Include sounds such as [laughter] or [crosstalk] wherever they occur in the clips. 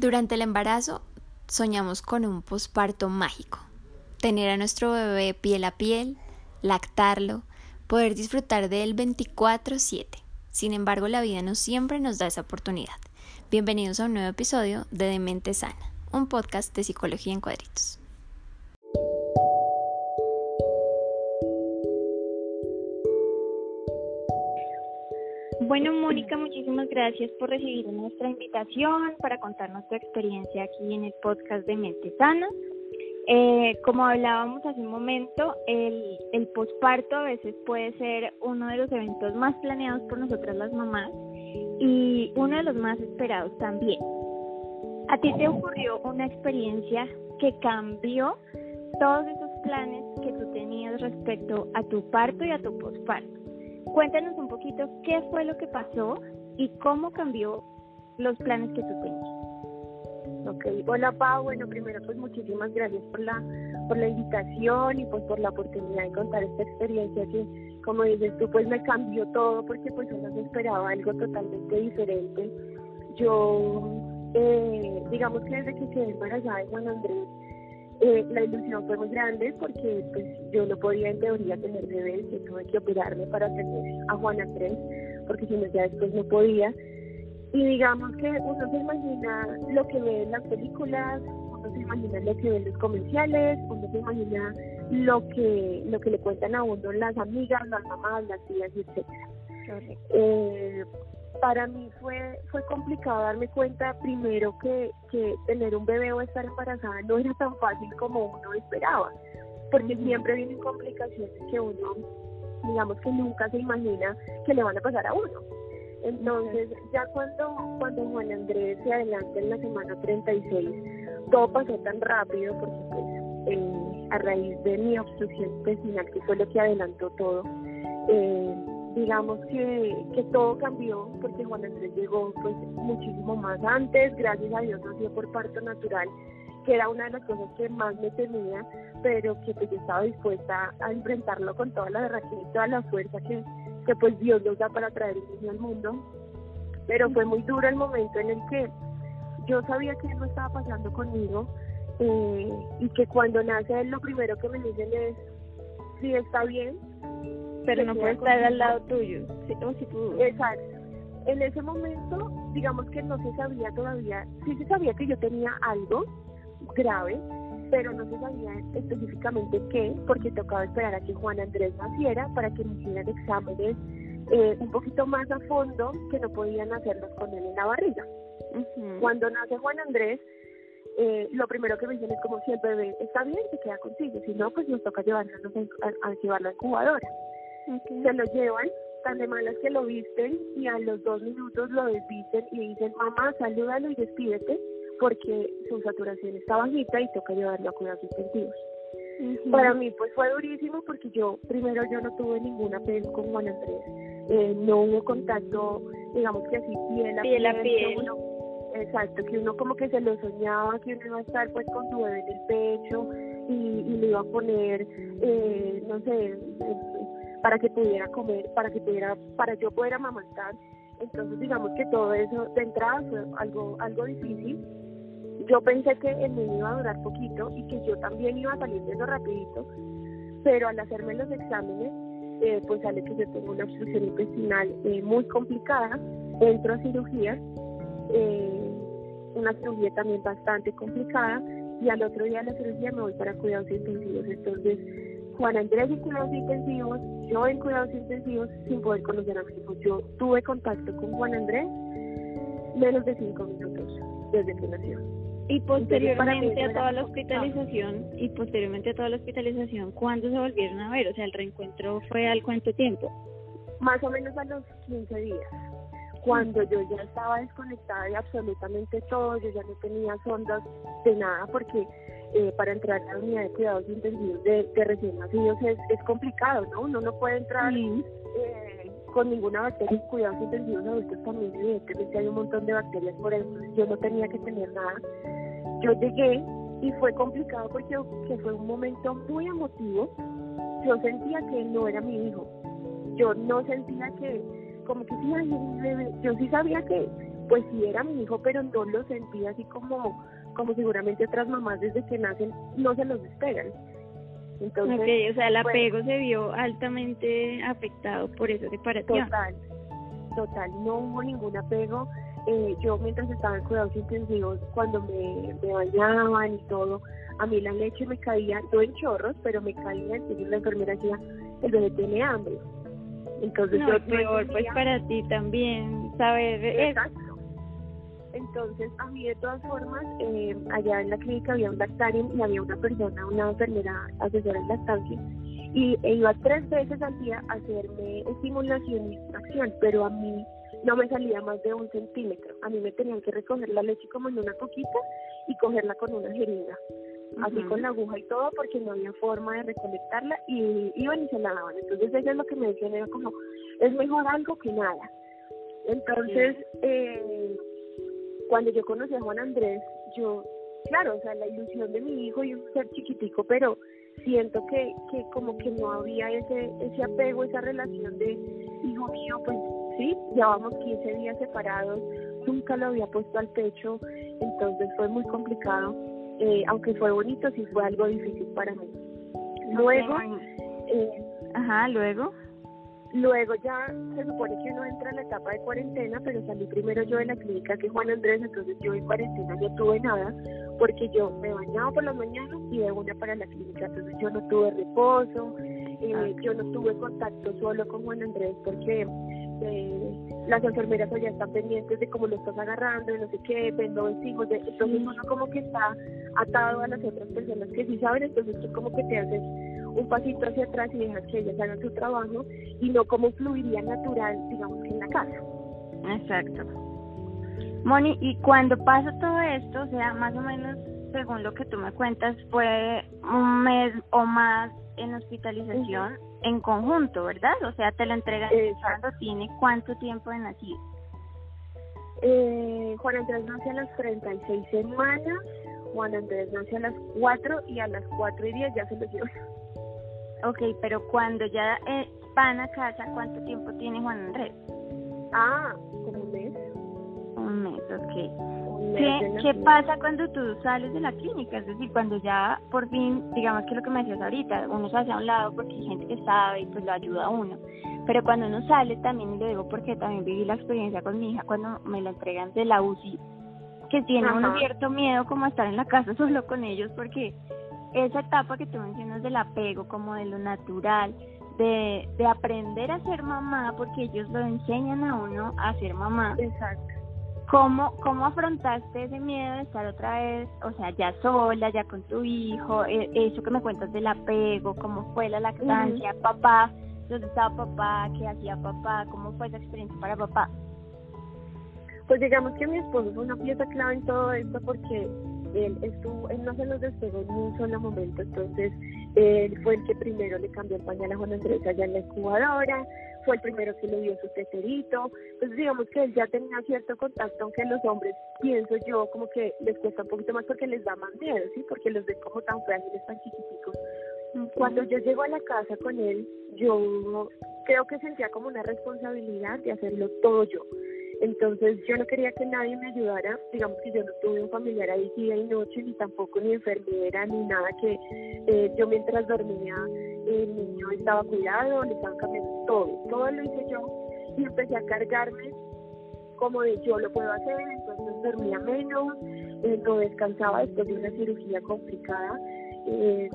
Durante el embarazo soñamos con un posparto mágico, tener a nuestro bebé piel a piel, lactarlo, poder disfrutar de él 24/7. Sin embargo, la vida no siempre nos da esa oportunidad. Bienvenidos a un nuevo episodio de Demente Sana, un podcast de psicología en cuadritos. Bueno, Mónica, muchísimas gracias por recibir nuestra invitación para contarnos tu experiencia aquí en el podcast de Mente Sana. Eh, como hablábamos hace un momento, el, el posparto a veces puede ser uno de los eventos más planeados por nosotras las mamás y uno de los más esperados también. ¿A ti te ocurrió una experiencia que cambió todos esos planes que tú tenías respecto a tu parto y a tu posparto? Cuéntanos un poquito qué fue lo que pasó y cómo cambió los planes que tú tenías. Ok, hola Pau, bueno primero pues muchísimas gracias por la por la invitación y pues por la oportunidad de contar esta experiencia que como dices tú pues me cambió todo porque pues yo no esperaba algo totalmente diferente. Yo eh, digamos que desde que quedé embarazada de Juan Andrés eh, la ilusión fue muy grande porque pues yo no podía en teoría tener bebés, yo tuve que operarme para tener a Juan Andrés, porque si no ya después no podía. Y digamos que uno se imagina lo que ve en las películas, uno se imagina lo que ve en los comerciales, uno se imagina lo que lo que le cuentan a uno las amigas, las mamás, las tías, etc. Eh, para mí fue fue complicado darme cuenta primero que, que tener un bebé o estar embarazada no era tan fácil como uno esperaba, porque siempre vienen complicaciones que uno, digamos que nunca se imagina que le van a pasar a uno. Entonces, ya cuando, cuando Juan Andrés se adelanta en la semana 36, todo pasó tan rápido porque pues eh, a raíz de mi obstrucción intestinal, que fue lo que adelantó todo, eh, digamos que, que todo cambió porque Juan Andrés llegó pues muchísimo más antes, gracias a Dios nació por parto natural, que era una de las cosas que más me temía, pero que pues yo estaba dispuesta a enfrentarlo con toda la y toda la fuerza que, que pues Dios nos da para traer niño al mundo. Pero fue muy duro el momento en el que yo sabía que él no estaba pasando conmigo eh, y que cuando nace él lo primero que me dicen es, si está bien, pero no puede estar al lado tuyo. Exacto. En ese momento, digamos que no se sabía todavía, sí se sabía que yo tenía algo grave, pero no se sabía específicamente qué, porque tocaba esperar a que Juan Andrés naciera para que me hicieran exámenes eh, un poquito más a fondo que no podían hacerlos con él en la barriga. Cuando nace Juan Andrés, eh, lo primero que me dicen es como si el bebé está bien, se queda contigo, si no, pues nos toca llevarlo a, a, llevarlo a incubadora. Se lo llevan, tan de malas que lo visten y a los dos minutos lo desvisten y dicen, mamá, salúdalo y despídete porque su saturación está bajita y toca llevarlo a cuidados intensivos. Para mí pues fue durísimo porque yo, primero yo no tuve ningún apego con Juan Andrés, eh, no hubo contacto, digamos que así piel a piel. Piel. exacto, que uno como que se lo soñaba, que uno iba a estar pues con su bebé en el pecho y, y le iba a poner, eh, no sé, para que pudiera comer, para que pudiera, para yo poder amamantar. Entonces digamos que todo eso de entrada fue algo, algo difícil. Yo pensé que el niño iba a durar poquito y que yo también iba a salir de eso rapidito, pero al hacerme los exámenes, eh, pues sale que yo tengo una obstrucción intestinal eh, muy complicada, entro a cirugía, eh, una cirugía también bastante complicada, y al otro día de la cirugía me voy para cuidados intensivos. Entonces, Juan Andrés en cuidados intensivos, yo en cuidados intensivos sin poder conocer a mi hijo. Yo tuve contacto con Juan Andrés menos de cinco minutos desde que nació. Y posteriormente a toda la hospitalización, y posteriormente a toda la hospitalización, ¿cuándo se volvieron a ver? O sea, el reencuentro fue al cuánto tiempo? Más o menos a los 15 días. Cuando yo ya estaba desconectada de absolutamente todo, yo ya no tenía sondas de nada porque eh, para entrar a la unidad de cuidados intensivos de, recién nacidos es, es, complicado, ¿no? Uno no puede entrar eh, con ninguna bacteria en cuidados intensivos adultos también, evidentemente hay un montón de bacterias por eso, yo no tenía que tener nada. Yo llegué y fue complicado porque fue un momento muy emotivo. Yo sentía que no era mi hijo. Yo no sentía que, como que sí, ay. Yo sí sabía que pues sí era mi hijo, pero no lo sentía así como, como seguramente otras mamás desde que nacen no se los esperan. Entonces, okay, o sea, el apego se vio altamente afectado por esa separación. Total, total, no hubo ningún apego. Eh, yo mientras estaba en cuidados intensivos, cuando me, me bañaban y todo, a mí la leche me caía, no en chorros, pero me caía, entonces la enfermera decía, el bebé tiene hambre. Entonces no, peor, pues para ti también saber Exacto. Entonces, a mí de todas formas, eh, allá en la clínica había un lactarium y había una persona, una enfermera asesora en lactancia, y e iba tres veces al día a hacerme estimulación y extracción, pero a mí no me salía más de un centímetro. A mí me tenían que recoger la leche como en una coquita y cogerla con una jeringa, así con la aguja y todo, porque no había forma de recolectarla y iban y se la daban. Entonces ellos lo que me decían era como, es mejor algo que nada. Entonces, eh, cuando yo conocí a Juan Andrés, yo, claro, o sea, la ilusión de mi hijo y un ser chiquitico, pero siento que, que como que no había ese, ese apego, esa relación de hijo mío, pues sí, llevamos 15 días separados, nunca lo había puesto al pecho, entonces fue muy complicado, eh, aunque fue bonito, sí fue algo difícil para mí. Luego, eh, ajá, luego. Luego ya se supone que uno entra en la etapa de cuarentena, pero salí primero yo de la clínica que Juan Andrés, entonces yo en cuarentena no tuve nada, porque yo me bañaba por las mañanas y de una para la clínica, entonces yo no tuve reposo, eh, ah. yo no tuve contacto solo con Juan Andrés porque eh, las enfermeras ya están pendientes de cómo lo estás agarrando, y no sé qué, vendo de, entonces uno como que está atado a las otras personas que sí saben, entonces tú como que te haces un pasito hacia atrás y dejas que ellas hagan su trabajo y no como fluiría natural, digamos que en la casa. Exacto. Moni, y cuando pasa todo esto, o sea, más o menos, según lo que tú me cuentas, fue un mes o más en hospitalización en conjunto, ¿verdad? O sea, te lo entregan cuando tiene cuánto tiempo de nacido. Eh, Juan Andrés nace a las 36 semanas, Juan Andrés nace a las 4 y a las 4 y 10 ya se lo lleva. Ok, pero cuando ya eh, van a casa, ¿cuánto tiempo tiene Juan Andrés? Ah, como un mes. Un mes, ok. ¿Qué, ¿Qué pasa cuando tú sales de la clínica? Es decir, cuando ya por fin, digamos que lo que me decías ahorita, uno se hace a un lado porque hay gente que sabe y pues lo ayuda a uno. Pero cuando uno sale, también lo digo porque también viví la experiencia con mi hija cuando me la entregan de la UCI, que tiene un cierto miedo como a estar en la casa [laughs] solo con ellos porque esa etapa que tú mencionas del apego, como de lo natural, de, de aprender a ser mamá, porque ellos lo enseñan a uno a ser mamá. Exacto. ¿Cómo, ¿Cómo afrontaste ese miedo de estar otra vez, o sea, ya sola, ya con tu hijo? E, eso que me cuentas del apego, cómo fue la lactancia, papá, dónde estaba papá, qué hacía papá, cómo fue esa experiencia para papá. Pues digamos que mi esposo fue una pieza clave en todo esto porque él estuvo, él no se nos despegó en un solo momento, entonces él fue el que primero le cambió el pañal a Juan Andrés allá en la incubadora, fue el primero que le dio su teterito, entonces digamos que él ya tenía cierto contacto, aunque los hombres, pienso yo, como que les cuesta un poquito más porque les da más miedo, ¿sí? Porque los ven como tan frágiles, tan chiquiticos. Cuando yo llego a la casa con él, yo creo que sentía como una responsabilidad de hacerlo todo yo. Entonces yo no quería que nadie me ayudara, digamos que yo no tuve un familiar ahí día y noche, ni tampoco ni enfermera, ni nada que eh, yo mientras dormía el niño estaba cuidado, le estaban cambiando todo, todo lo hice yo y empecé a cargarme como de yo lo puedo hacer, entonces dormía menos, eh, no descansaba después de una cirugía complicada. Eh,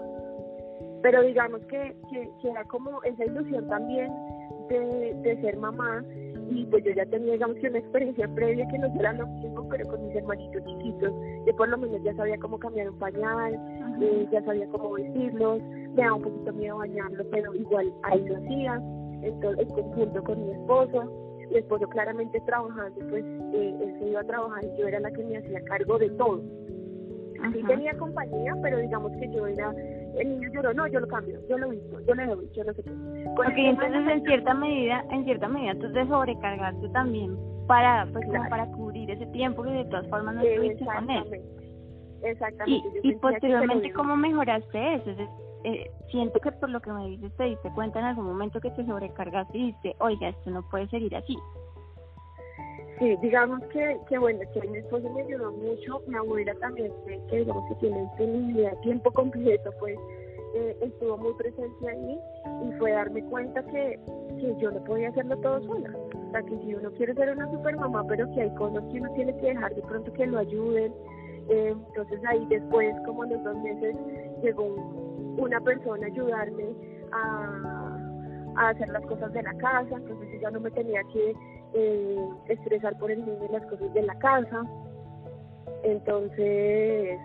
pero digamos que, que, era como esa ilusión también de, de ser mamá y pues yo ya tenía digamos que una experiencia previa que no era lo mismo pero con mis hermanitos chiquitos yo por lo menos ya sabía cómo cambiar un pañal eh, ya sabía cómo vestirlos me daba un poquito miedo bañarlos pero igual ahí lo hacía entonces en conjunto con mi esposo. Mi esposo claramente trabajando pues eh, él se iba a trabajar y yo era la que me hacía cargo de todo. Sí tenía compañía, pero digamos que yo era, el niño lloró, no, yo lo cambio, yo lo visto, yo le doy, yo no sé qué. Porque entonces en cierta medida, en cierta medida tú te sobrecargaste también para, pues para cubrir ese tiempo que de todas formas no estuviste con él. Exactamente. Y, y posteriormente, ¿cómo mejoraste eso? Eh, siento que por lo que me dices te diste cuenta en algún momento que te sobrecargaste y dijiste, oiga, esto no puede seguir así. Sí, digamos que, que bueno, que mi esposo me ayudó mucho, mi abuela también, que digamos que tiene tiempo completo, pues eh, estuvo muy presente ahí y fue darme cuenta que, que yo no podía hacerlo todo sola. O sea, que si uno quiere ser una super mamá, pero que hay cosas que uno tiene que dejar de pronto que lo ayuden. Eh, entonces ahí después, como a los dos meses, llegó una persona a ayudarme a, a hacer las cosas de la casa, entonces yo no me tenía que eh, estresar por el niño las cosas de la casa. Entonces,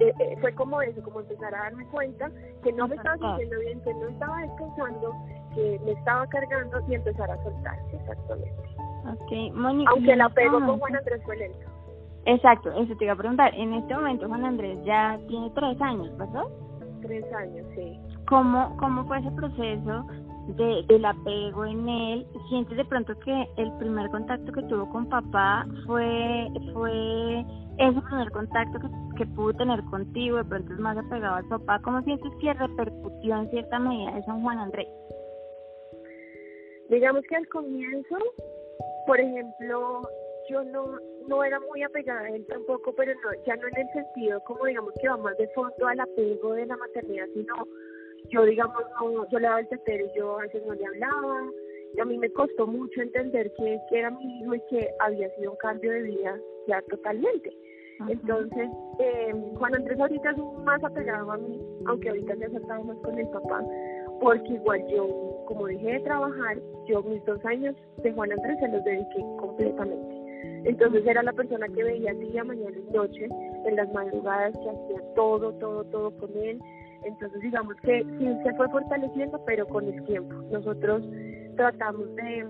eh, eh, fue como eso, como empezar a darme cuenta que no me estaba sintiendo bien, que no estaba descansando, que me estaba cargando y empezar a soltar, exactamente. Okay. Aunque el apego con Juan Andrés fue lento. Exacto, eso te iba a preguntar. En este momento Juan Andrés ya tiene tres años, ¿verdad? Tres años, sí. ¿Cómo, cómo fue ese proceso de, del apego en él? ¿Sientes de pronto que el primer contacto que tuvo con papá fue, fue ese primer contacto que, pudo tener contigo, de pronto es más apegado al papá, ¿cómo sientes que repercutió en cierta medida eso en Juan Andrés? Digamos que al comienzo, por ejemplo, yo no no era muy apegada a él tampoco, pero no, ya no en el sentido como digamos que va más de fondo al apego de la maternidad, sino yo digamos no, yo le daba el tetero y yo a veces no le hablaba, y a mí me costó mucho entender que, que era mi hijo y que había sido un cambio de vida ya totalmente. Entonces, eh, Juan Andrés ahorita es más apegado a mí, aunque ahorita se ha más con el papá, porque igual yo, como dejé de trabajar, yo mis dos años de Juan Andrés se los dediqué completamente. Entonces era la persona que veía día, mañana y noche, en las madrugadas, que hacía todo, todo, todo con él. Entonces digamos que sí se fue fortaleciendo, pero con el tiempo. Nosotros tratamos de,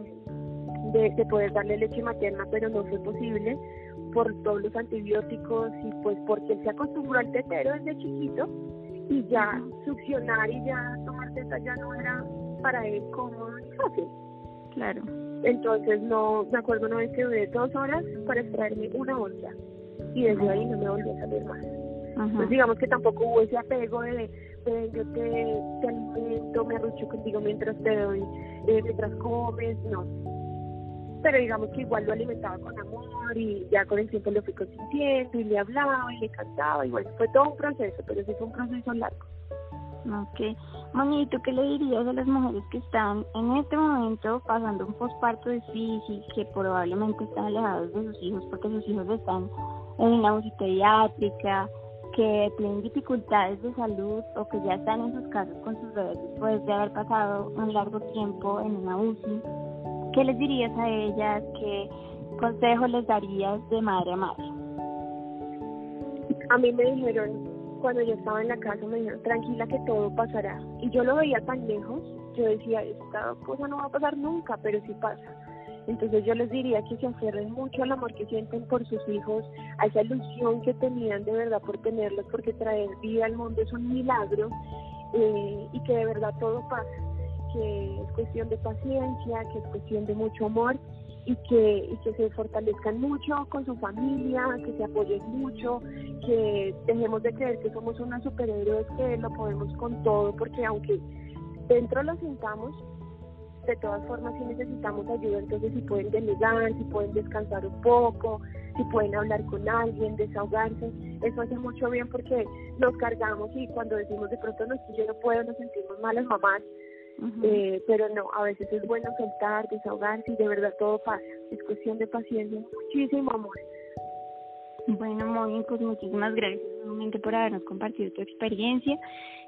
de, de poder darle leche materna, pero no fue posible por todos los antibióticos y pues porque él se acostumbró al tetero desde chiquito y ya succionar y ya tomar teta ya no era para él cómodo ni fácil. Claro. Entonces no, me acuerdo una vez que duré dos horas para extraerme una bolsa y desde ahí no me volvió a salir más. Entonces digamos que tampoco hubo ese apego de, de yo te, te alimento, me arrucho contigo mientras te doy, eh, mientras comes, no pero digamos que igual lo alimentaba con amor y ya con el tiempo lo fui consintiendo y le hablaba y le cantaba bueno, fue todo un proceso, pero sí fue un proceso largo. Ok. Moni, ¿tú qué le dirías a las mujeres que están en este momento pasando un posparto difícil, que probablemente están alejados de sus hijos porque sus hijos están en una UCI pediátrica, que tienen dificultades de salud o que ya están en sus casas con sus bebés después de haber pasado un largo tiempo en una UCI? ¿Qué les dirías a ellas? ¿Qué consejo les darías de madre a madre? A mí me dijeron, cuando yo estaba en la casa, me dijeron, tranquila que todo pasará. Y yo lo veía tan lejos, yo decía, esta cosa no va a pasar nunca, pero sí pasa. Entonces yo les diría que se aferren mucho al amor que sienten por sus hijos, a esa ilusión que tenían de verdad por tenerlos, porque traer vida al mundo es un milagro eh, y que de verdad todo pasa que es cuestión de paciencia, que es cuestión de mucho amor y que, y que se fortalezcan mucho con su familia, que se apoyen mucho, que dejemos de creer que somos unas superhéroes que lo podemos con todo, porque aunque dentro lo sintamos, de todas formas si necesitamos ayuda, entonces si pueden delegar, si pueden descansar un poco, si pueden hablar con alguien, desahogarse, eso hace mucho bien porque nos cargamos y cuando decimos de pronto no, yo no puedo, nos sentimos malas mamás, eh, pero no, a veces es bueno soltar, desahogarse y de verdad todo pasa. Es cuestión de paciencia, muchísimo amor. Bueno, Moni, pues muchísimas gracias nuevamente por habernos compartido tu experiencia.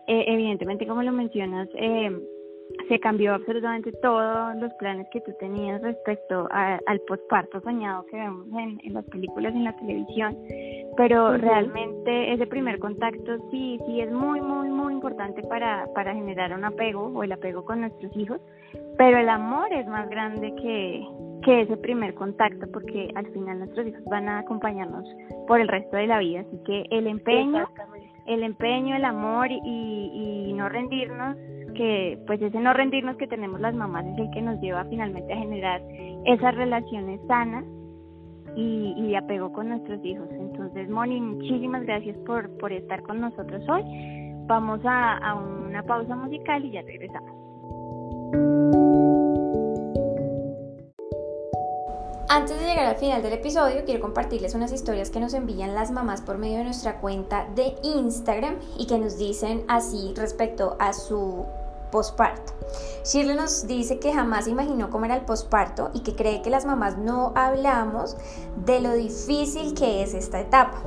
Eh, evidentemente, como lo mencionas, eh, se cambió absolutamente todos los planes que tú tenías respecto al posparto soñado que vemos en, en las películas en la televisión, pero realmente ese primer contacto sí, sí es muy, muy, muy importante para, para generar un apego o el apego con nuestros hijos, pero el amor es más grande que, que ese primer contacto porque al final nuestros hijos van a acompañarnos por el resto de la vida, así que el empeño, el empeño, el amor y, y no rendirnos que pues ese no rendirnos que tenemos las mamás es el que nos lleva finalmente a generar esas relaciones sanas y, de apego con nuestros hijos. Entonces, Moni, muchísimas gracias por, por estar con nosotros hoy. Vamos a, a una pausa musical y ya regresamos. Antes de llegar al final del episodio, quiero compartirles unas historias que nos envían las mamás por medio de nuestra cuenta de Instagram y que nos dicen así respecto a su posparto. Shirley nos dice que jamás imaginó cómo era el posparto y que cree que las mamás no hablamos de lo difícil que es esta etapa.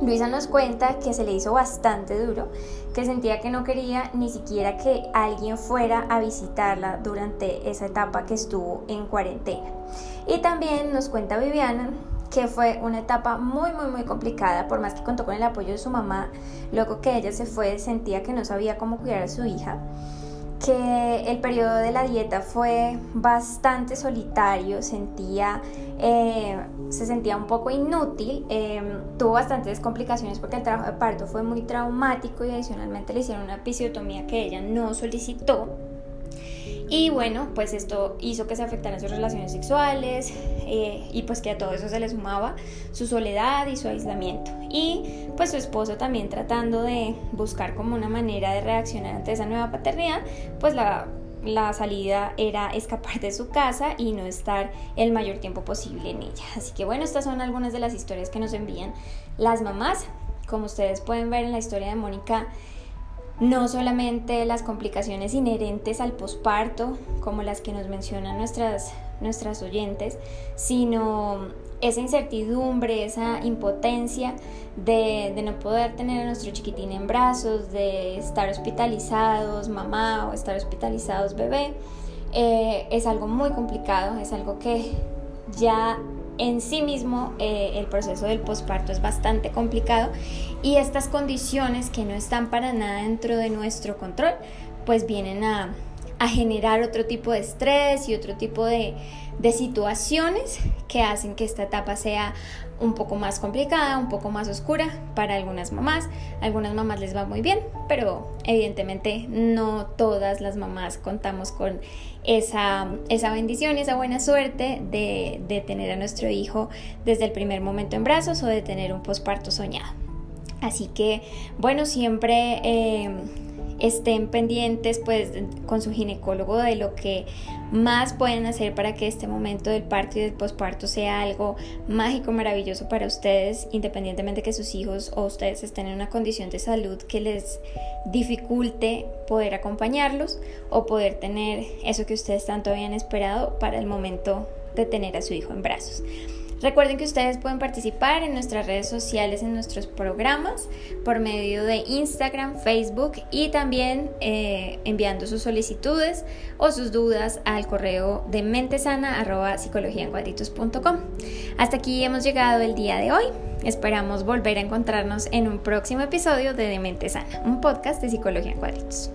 Luisa nos cuenta que se le hizo bastante duro, que sentía que no quería ni siquiera que alguien fuera a visitarla durante esa etapa que estuvo en cuarentena. Y también nos cuenta Viviana que fue una etapa muy muy muy complicada, por más que contó con el apoyo de su mamá, luego que ella se fue sentía que no sabía cómo cuidar a su hija que el periodo de la dieta fue bastante solitario, sentía, eh, se sentía un poco inútil, em, tuvo bastantes complicaciones porque el trabajo de parto fue muy traumático y adicionalmente le hicieron una episiotomía que ella no solicitó. Y bueno, pues esto hizo que se afectaran sus relaciones sexuales eh, y pues que a todo eso se le sumaba su soledad y su aislamiento. Y pues su esposo también tratando de buscar como una manera de reaccionar ante esa nueva paternidad, pues la, la salida era escapar de su casa y no estar el mayor tiempo posible en ella. Así que bueno, estas son algunas de las historias que nos envían las mamás. Como ustedes pueden ver en la historia de Mónica, no solamente las complicaciones inherentes al posparto, como las que nos mencionan nuestras, nuestras oyentes, sino esa incertidumbre, esa impotencia de, no poder tener a nuestro chiquitín en brazos, de estar hospitalizados, mamá, o estar hospitalizados, bebé, eh, es algo muy complicado, es algo que ya en sí mismo eh, el proceso del posparto es bastante complicado y estas condiciones que no están para nada dentro de nuestro control pues vienen a, a generar otro tipo de estrés y otro tipo de, de situaciones que hacen que esta etapa sea un poco más complicada, un poco más oscura para algunas mamás. algunas mamás les va muy bien, pero evidentemente no todas las mamás contamos con esa, esa bendición esa buena suerte de, de tener a nuestro hijo desde el primer momento en brazos o de tener un posparto soñado. Así que, bueno, siempre eh, estén pendientes pues con su ginecólogo de lo que más pueden hacer para que este momento del parto y del posparto sea algo mágico, maravilloso para ustedes, independientemente que sus hijos o ustedes estén en una condición de salud que les dificulte poder acompañarlos o poder tener eso que ustedes tanto habían esperado para el momento de tener a su hijo en brazos. Recuerden que ustedes pueden participar en nuestras redes sociales, en nuestros programas, por medio de Instagram, Facebook y también eh, enviando sus solicitudes o sus dudas al correo de mentesana Hasta aquí hemos llegado el día de hoy. Esperamos volver a encontrarnos en un próximo episodio de De Mente Sana, un podcast de Psicología en Cuadritos.